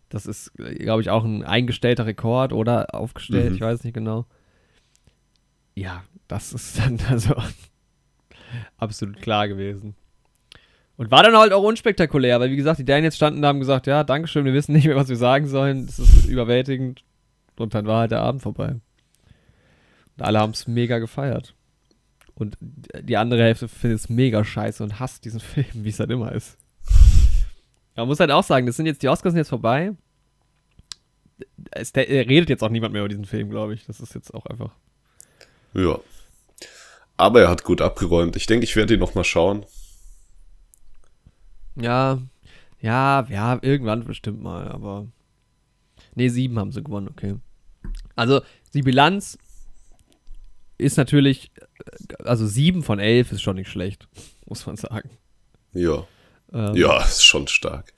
Das ist, glaube ich, auch ein eingestellter Rekord oder aufgestellt, Mhm. ich weiß nicht genau. Ja, das ist dann also absolut klar gewesen. Und war dann halt auch unspektakulär, weil wie gesagt, die Daniels standen da und haben gesagt, ja, Dankeschön, wir wissen nicht mehr, was wir sagen sollen. Das ist überwältigend. Und dann war halt der Abend vorbei. Und alle haben es mega gefeiert. Und die andere Hälfte findet es mega scheiße und hasst diesen Film, wie es halt immer ist. Man muss halt auch sagen, das sind jetzt, die Oscars sind jetzt vorbei. Es der, redet jetzt auch niemand mehr über diesen Film, glaube ich. Das ist jetzt auch einfach. Ja. Aber er hat gut abgeräumt. Ich denke, ich werde ihn noch mal schauen. Ja, ja, ja, irgendwann bestimmt mal, aber. Ne, sieben haben sie gewonnen, okay. Also, die Bilanz ist natürlich, also sieben von elf ist schon nicht schlecht, muss man sagen. Ja. Ähm, Ja, ist schon stark.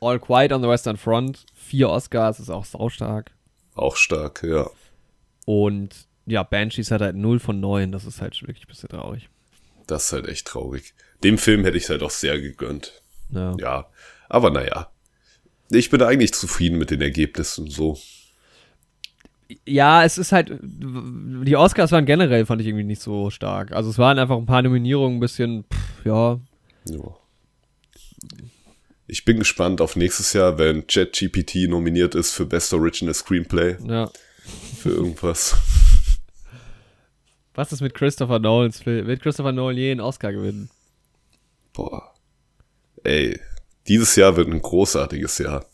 All Quiet on the Western Front, vier Oscars, ist auch saustark. Auch stark, ja. Und ja, Banshees hat halt 0 von 9, das ist halt wirklich ein bisschen traurig. Das ist halt echt traurig. Dem Film hätte ich es halt auch sehr gegönnt. Ja. Ja. Aber naja. Ich bin eigentlich zufrieden mit den Ergebnissen so. Ja, es ist halt, die Oscars waren generell, fand ich irgendwie nicht so stark. Also es waren einfach ein paar Nominierungen, ein bisschen, pff, ja, Ja. Ich bin gespannt auf nächstes Jahr, wenn ChatGPT nominiert ist für Best Original Screenplay ja. für irgendwas. Was ist mit Christopher Nolans Film? Wird Christopher Nolan je einen Oscar gewinnen? Boah. Ey, dieses Jahr wird ein großartiges Jahr.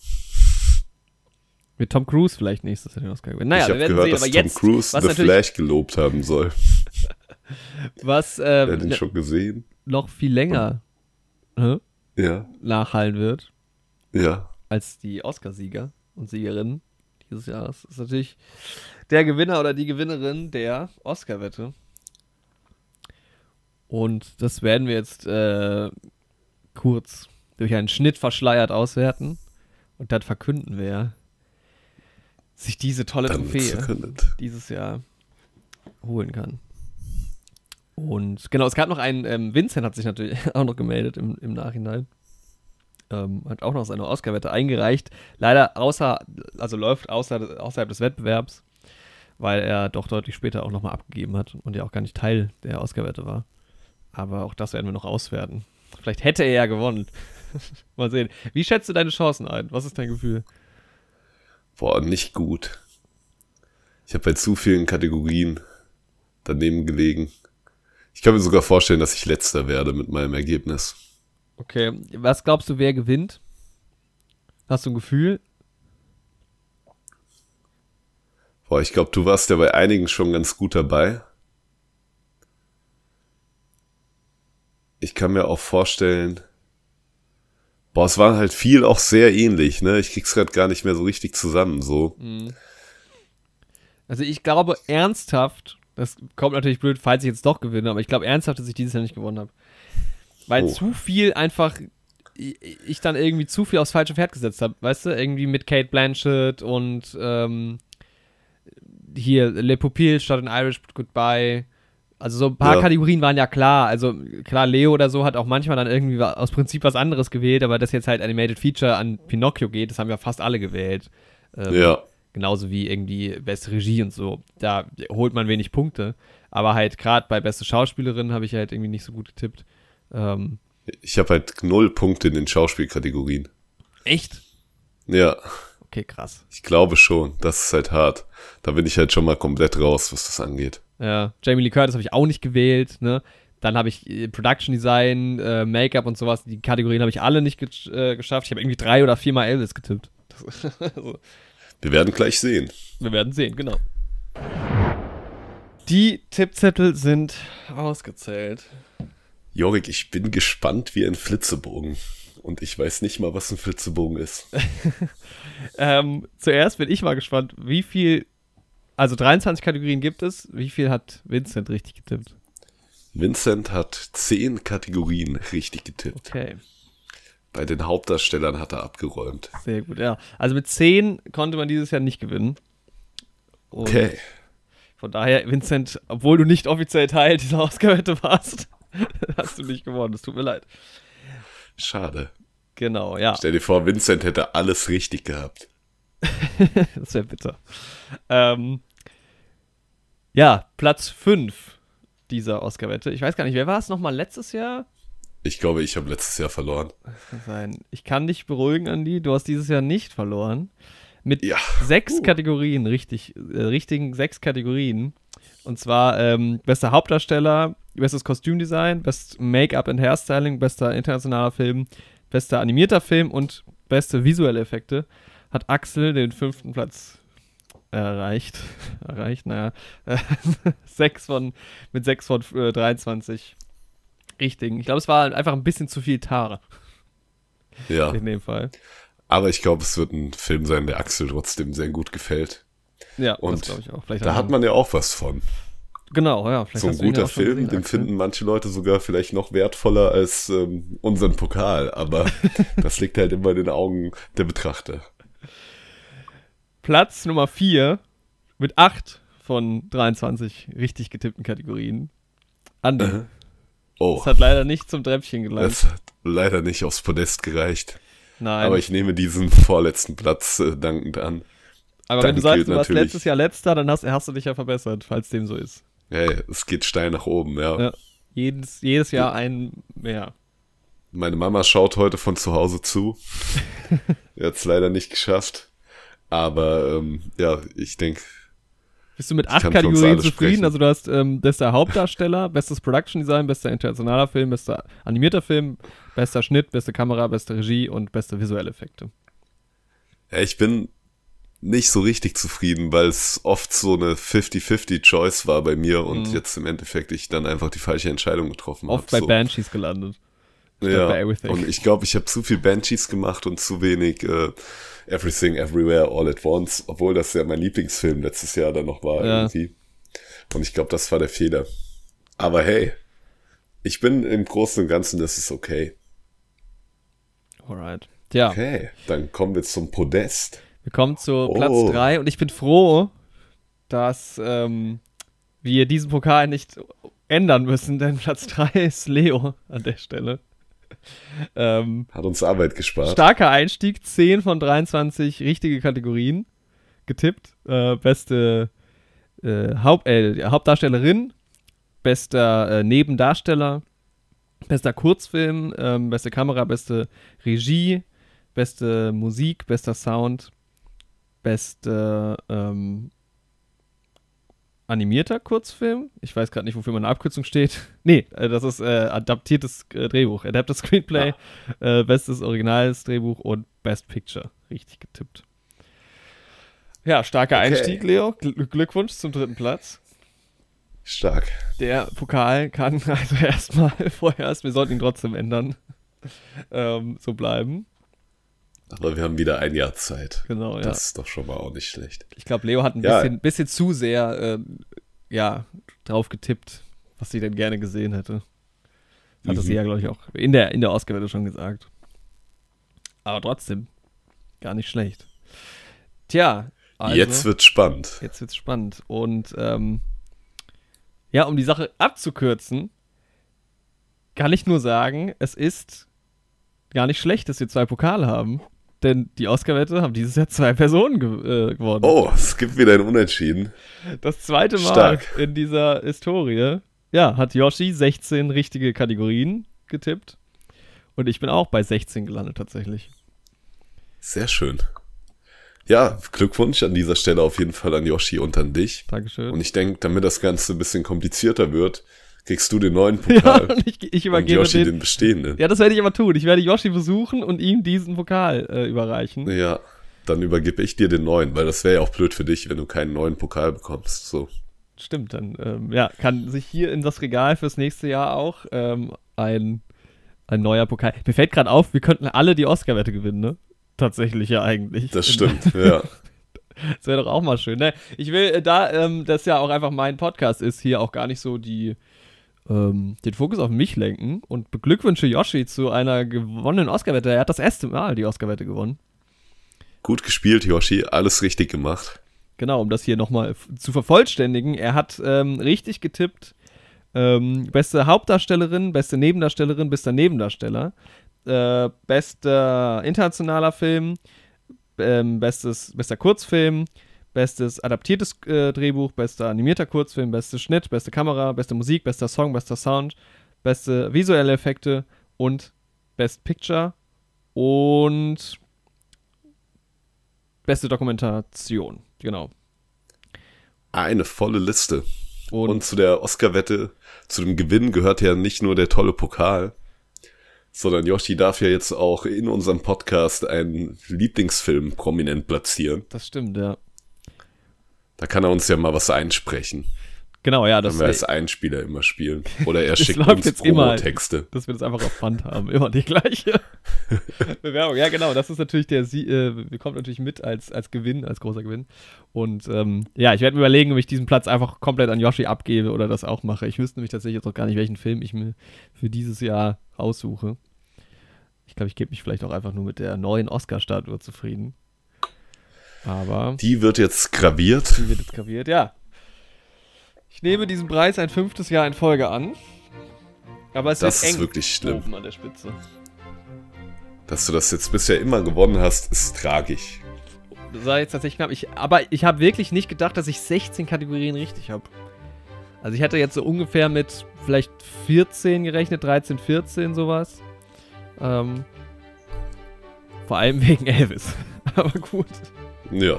Wird Tom Cruise vielleicht nächstes Jahr den Oscar gewinnen? Naja, ich habe gehört, sehen, dass Tom jetzt, Cruise The Flash gelobt haben soll. was Wer ähm, den schon gesehen? noch viel länger hä, Ja, nachhallen wird ja. als die Oscarsieger und Siegerinnen dieses Jahres, ist natürlich der Gewinner oder die Gewinnerin der Oscar-Wette. Und das werden wir jetzt äh, kurz durch einen Schnitt verschleiert auswerten und dann verkünden, wer sich diese tolle Dann Trophäe dieses Jahr holen kann. Und genau, es gab noch einen, ähm, Vincent hat sich natürlich auch noch gemeldet im, im Nachhinein. Ähm, hat auch noch seine Oscar-Wette eingereicht. Leider außer, also läuft außer, außerhalb des Wettbewerbs, weil er doch deutlich später auch nochmal abgegeben hat und ja auch gar nicht Teil der Oscar-Wette war. Aber auch das werden wir noch auswerten. Vielleicht hätte er ja gewonnen. Mal sehen. Wie schätzt du deine Chancen ein? Was ist dein Gefühl? Boah, nicht gut. Ich habe bei zu vielen Kategorien daneben gelegen. Ich kann mir sogar vorstellen, dass ich letzter werde mit meinem Ergebnis. Okay, was glaubst du, wer gewinnt? Hast du ein Gefühl? Boah, ich glaube, du warst ja bei einigen schon ganz gut dabei. Ich kann mir auch vorstellen, boah, es war halt viel auch sehr ähnlich, ne? Ich krieg's gerade gar nicht mehr so richtig zusammen, so. Also ich glaube ernsthaft, das kommt natürlich blöd, falls ich jetzt doch gewinne, aber ich glaube ernsthaft, dass ich dieses Jahr nicht gewonnen habe. Weil Oh. zu viel einfach, ich, dann irgendwie zu viel aufs falsche Pferd gesetzt habe, weißt du? Irgendwie mit Kate Blanchett und ähm, hier Le Pupille statt in Irish Goodbye, Also so ein paar Ja. Kategorien waren ja klar. Also klar, Leo oder so hat auch manchmal dann irgendwie aus Prinzip was anderes gewählt, aber dass jetzt halt Animated Feature an Pinocchio geht, das haben ja fast alle gewählt. Ähm, Ja. Genauso wie irgendwie beste Regie und so. Da holt man wenig Punkte. Aber halt gerade bei beste Schauspielerin habe ich halt irgendwie nicht so gut getippt. Ähm, Ich habe halt null Punkte in den Schauspielkategorien. echt? Ja, Okay, krass. ich glaube schon. Das ist halt hart. Da bin ich halt schon mal komplett raus, was das angeht. Ja, Jamie Lee Curtis habe ich auch nicht gewählt, ne? Dann habe ich äh, Production Design, äh, Make-up und sowas. Die Kategorien habe ich alle nicht ge äh, geschafft. Ich habe irgendwie drei oder viermal Elvis getippt. Also, Wir werden gleich sehen. wir werden sehen, genau. Die Tippzettel sind ausgezählt. Jorik, ich bin gespannt wie ein Flitzebogen. Und ich weiß nicht mal, was ein Flitzebogen ist. Ähm, zuerst bin ich mal gespannt, wie viel, also 23 Kategorien gibt es. Wie viel hat Vincent richtig getippt? Vincent hat zehn Kategorien richtig getippt. Okay, Bei den Hauptdarstellern hat er abgeräumt. sehr gut, ja. Also mit 10 konnte man dieses Jahr nicht gewinnen. Und Okay. Von daher, Vincent, obwohl du nicht offiziell Teil dieser Ausgabewette warst, hast du nicht gewonnen. Es tut mir leid. Schade. Genau, ja. Stell dir vor, Vincent hätte alles richtig gehabt. Das wäre bitter. Ähm, ja, Platz 5 dieser Oscar-Wette. Ich weiß gar nicht, wer war es nochmal letztes Jahr? Ich glaube, ich habe letztes Jahr verloren. Kann sein. Ich kann dich beruhigen, Andi. Du hast dieses Jahr nicht verloren. Mit Ja. sechs Uh. Kategorien, richtig, äh, richtigen sechs Kategorien. Und zwar ähm, bester Hauptdarsteller, bestes Kostümdesign, best Make-up and Hairstyling, bester internationaler Film, bester animierter Film und beste visuelle Effekte hat Axel den fünften Platz erreicht. erreicht, naja. sechs von, mit sechs von äh, 23 richtigen. Ich glaube, es war einfach ein bisschen zu viel Tare Ja. in dem Fall. Aber ich glaube, es wird ein Film sein, der Axel trotzdem sehr gut gefällt. Ja, Und das glaube ich auch. Vielleicht Da hat man ja auch was von. Genau, ja. Vielleicht So ein guter Film, gesehen, den Axel. finden manche Leute sogar vielleicht noch wertvoller als ähm, unseren Pokal. Aber das liegt halt immer in den Augen der Betrachter. Platz Nummer 4 mit 8 von 23 richtig getippten Kategorien. Andi. Oh, Das hat leider nicht zum Treppchen gelangt. das hat leider nicht aufs Podest gereicht. Nein. Aber ich nehme diesen vorletzten Platz äh, dankend an. Aber wenn du sagst, du warst letztes Jahr letzter, dann hast, hast du dich ja verbessert, falls dem so ist. Hey, es geht steil nach oben, ja. Ja. Jedes, jedes Jahr ein mehr. Meine Mama schaut heute von zu Hause zu. Er hat es leider nicht geschafft. Aber ähm, ja, ich denke, Bist du mit acht Kategorien zufrieden? sprechen. Also du hast ähm, bester Hauptdarsteller, bestes Production Design, bester internationaler Film, bester animierter Film, bester Schnitt, beste Kamera, beste Regie und beste visuelle Effekte. ja, ich bin nicht so richtig zufrieden, weil es oft so eine 50-50 Choice war bei mir und Mhm. jetzt im Endeffekt ich dann einfach die falsche Entscheidung getroffen habe. Oft bei so. Banshees gelandet. ja. Und ich glaube, ich habe zu viel Banshees gemacht und zu wenig äh, Everything Everywhere All at Once, obwohl das ja mein Lieblingsfilm letztes Jahr dann noch war Ja. irgendwie. Und ich glaube, das war der Fehler. Aber hey, ich bin im Großen und Ganzen, das ist okay. Alright. Tja, Okay, dann kommen wir zum Podest. wir kommen zu Oh. Platz 3 und ich bin froh, dass ähm, wir diesen Pokal nicht ändern müssen, denn Platz 3 ist Leo an der Stelle. Ähm, Hat uns Arbeit gespart. starker Einstieg, 10 von 23 richtige Kategorien getippt. Äh, beste äh, Haupt, äh, Hauptdarstellerin, bester äh, Nebendarsteller, bester Kurzfilm, ähm, beste Kamera, beste Regie, beste Musik, bester Sound, beste ähm, animierter Kurzfilm. Ich weiß gerade nicht, wofür meine Abkürzung steht. Nee, äh, das ist äh, adaptiertes äh, Drehbuch. Adapted Screenplay, äh, bestes originales Drehbuch und Best Picture. Richtig getippt. Ja, starker Okay. Einstieg, Leo. Gl Glückwunsch zum dritten Platz. Stark. Der Pokal kann also erstmal vorerst, wir sollten ihn trotzdem ändern, ähm, so bleiben. Aber wir haben wieder ein Jahr Zeit. Genau, ja. Das ist doch schon mal auch nicht schlecht. Ich glaube, Leo hat ein Ja. bisschen, bisschen zu sehr ähm, ja, drauf getippt, was sie denn gerne gesehen hätte. Das hatte Mhm. sie ja, glaube ich, auch in der, in der Oscar-Wette schon gesagt. Aber trotzdem, gar nicht schlecht. Tja, also, Jetzt wird spannend. jetzt wird's spannend. Und ähm, Ja, um die Sache abzukürzen, kann ich nur sagen, es ist gar nicht schlecht, dass wir zwei Pokale haben. Denn die Oscar-Wette haben dieses Jahr zwei Personen ge äh, gewonnen. Oh, es gibt wieder ein Unentschieden. Das zweite Mal Stark. in dieser Historie. Ja, hat Yoshi 16 richtige Kategorien getippt. Und ich bin auch bei 16 gelandet tatsächlich. Sehr schön. Ja, Glückwunsch an dieser Stelle auf jeden Fall an Yoshi und an dich. Dankeschön. Und ich denke, damit das Ganze ein bisschen komplizierter wird, kriegst du den neuen ja, Pokal und ich, ich und übergebe Yoshi den. den bestehenden. Ja, das werde ich aber tun. Ich werde Yoshi besuchen und ihm diesen Pokal äh, überreichen. Ja, dann übergebe ich dir den neuen, weil das wäre ja auch blöd für dich, wenn du keinen neuen Pokal bekommst. So. Stimmt, dann ähm, ja, kann sich hier in das Regal fürs nächste Jahr auch ähm, ein, ein neuer Pokal. Mir fällt gerade auf, wir könnten alle die Oscar-Wette gewinnen, ne? Tatsächlich ja eigentlich. Das stimmt, ja. Das wäre doch auch mal schön, ne? Ich will, äh, da ähm, das ja auch einfach mein Podcast ist, hier auch gar nicht so die, ähm, den Fokus auf mich lenken und beglückwünsche Yoshi zu einer gewonnenen Oscar-Wette. Er hat das erste Mal die Oscar-Wette gewonnen. Gut gespielt, Yoshi, alles richtig gemacht. Genau, um das hier nochmal zu vervollständigen. Er hat ähm, richtig getippt. Ähm, beste Hauptdarstellerin, beste Nebendarstellerin, bester Nebendarsteller. Äh, bester internationaler Film, ähm, bestes, bester Kurzfilm, bestes adaptiertes äh, Drehbuch, bester animierter Kurzfilm, beste Schnitt, beste Kamera, beste Musik, bester Song, bester Sound, beste visuelle Effekte und Best Picture und beste Dokumentation. Genau. Eine volle Liste. Und, Und zu der Oscar-Wette, zu dem Gewinn gehört ja nicht nur der tolle Pokal, sondern Yoshi darf ja jetzt auch in unserem Podcast einen Lieblingsfilm prominent platzieren. das stimmt, ja. Da kann er uns ja mal was einsprechen, Genau, ja, wenn das, wir als Einspieler immer spielen. Oder er schickt uns jetzt immer. Promo-Texte. dass wir das einfach auf Band haben. Immer die gleiche Bewerbung. Ja, genau. Das ist natürlich der, Sie äh, kommt natürlich mit als, als Gewinn, als großer Gewinn. Und ähm, ja, ich werde mir überlegen, ob ich diesen Platz einfach komplett an Yoshi abgebe oder das auch mache. Ich wüsste nämlich tatsächlich jetzt auch gar nicht, welchen Film ich mir für dieses Jahr aussuche. Ich glaube, ich gebe mich vielleicht auch einfach nur mit der neuen Oscar-Statue zufrieden. Aber Die wird jetzt graviert. die wird jetzt graviert, ja. Ich nehme diesen Preis ein fünftes Jahr in Folge an. Aber es Das ist eng wirklich schlimm. oben an der Spitze. Dass du das jetzt bisher immer gewonnen hast, ist tragisch. Das war jetzt tatsächlich knapp. Ich, aber ich habe wirklich nicht gedacht, dass ich 16 Kategorien richtig habe. Also ich hatte jetzt so ungefähr mit vielleicht 14 gerechnet, 13, 14 sowas. Ähm, vor allem wegen Elvis. aber gut. Ja.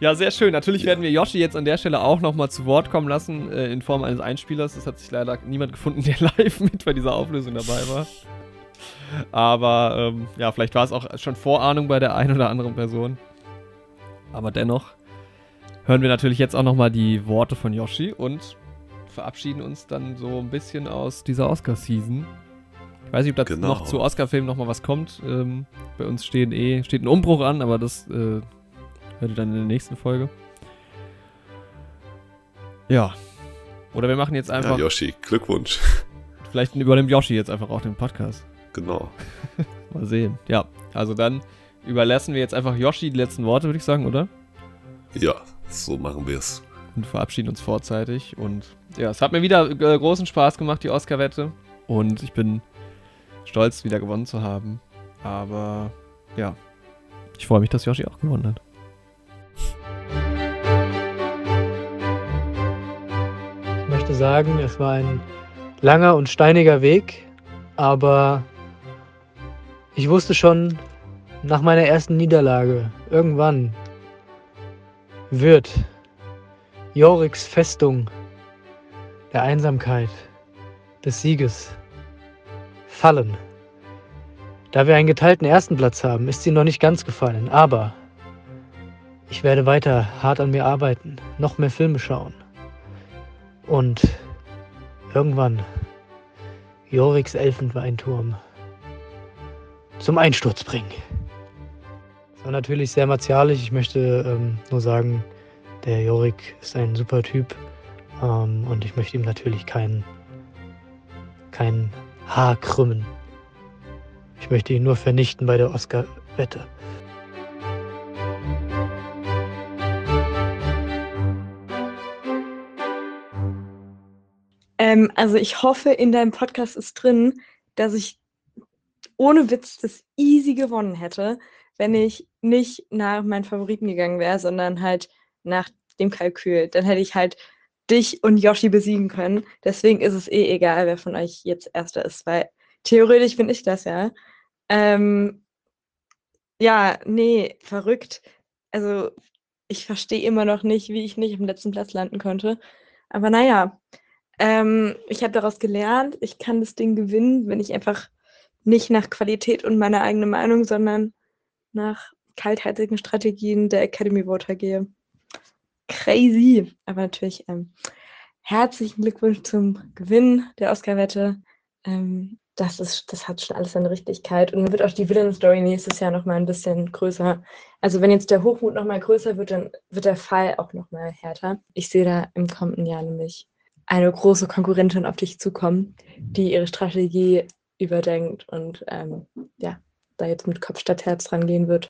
Ja, sehr schön. Natürlich werden wir Yoshi jetzt an der Stelle auch nochmal zu Wort kommen lassen, äh, in Form eines Einspielers. Es hat sich leider niemand gefunden, der live mit bei dieser Auflösung dabei war. Aber ähm, ja, vielleicht war es auch schon Vorahnung bei der einen oder anderen Person. Aber dennoch hören wir natürlich jetzt auch nochmal die Worte von Yoshi und verabschieden uns dann so ein bisschen aus dieser Oscar-Season. Ich weiß nicht, ob da Genau. noch zu Oscar-Filmen nochmal was kommt. Ähm, bei uns stehen eh, steht ein Umbruch an, aber das äh, hört ihr dann in der nächsten Folge. Ja. Oder wir machen jetzt Ja, einfach, Yoshi, Glückwunsch. vielleicht übernimmt Yoshi jetzt einfach auch den Podcast. Genau. Mal sehen. Ja, also dann überlassen wir jetzt einfach Yoshi die letzten Worte, würde ich sagen, oder? Ja, so machen wir es. Und verabschieden uns vorzeitig. Und ja, es hat mir wieder äh, großen Spaß gemacht, die Oscar-Wette. Und ich bin stolz, wieder gewonnen zu haben. Aber ja, ich freue mich, dass Yoshi auch gewonnen hat. Sagen, es war ein langer und steiniger Weg, aber ich wusste schon nach meiner ersten Niederlage, irgendwann wird Joriks Festung der Einsamkeit, des Sieges fallen. Da wir einen geteilten ersten Platz haben, ist sie noch nicht ganz gefallen, aber ich werde weiter hart an mir arbeiten, noch mehr Filme schauen und irgendwann Joriks Elfenbeinturm zum Einsturz bringen. Das war natürlich sehr martialisch. Ich möchte ähm, nur sagen, der Jorik ist ein super Typ ähm, und ich möchte ihm natürlich kein, kein Haar krümmen. Ich möchte ihn nur vernichten bei der Oscar-Wette. Ähm, also ich hoffe, in deinem Podcast ist drin, dass ich ohne Witz das easy gewonnen hätte, wenn ich nicht nach meinen Favoriten gegangen wäre, sondern halt nach dem Kalkül. Dann hätte ich halt dich und Yoshi besiegen können. Deswegen ist es eh egal, wer von euch jetzt Erster ist, weil theoretisch bin ich das ja. Ähm, ja, nee, verrückt. Also ich verstehe immer noch nicht, wie ich nicht im letzten Platz landen konnte. Aber naja, ähm, ich habe daraus gelernt, ich kann das Ding gewinnen, wenn ich einfach nicht nach Qualität und meiner eigenen Meinung, sondern nach kaltherzigen Strategien der Academy Voter gehe. Crazy. Aber natürlich ähm, herzlichen Glückwunsch zum Gewinn der Oscar-Wette. Ähm, das, ist, das hat schon alles seine Richtigkeit. Und dann wird auch die Villain-Story nächstes Jahr nochmal ein bisschen größer. Also wenn jetzt der Hochmut nochmal größer wird, dann wird der Fall auch nochmal härter. Ich sehe da im kommenden Jahr nämlich eine große Konkurrentin auf dich zukommen, die ihre Strategie überdenkt und ähm, ja, da jetzt mit Kopf statt Herz rangehen wird.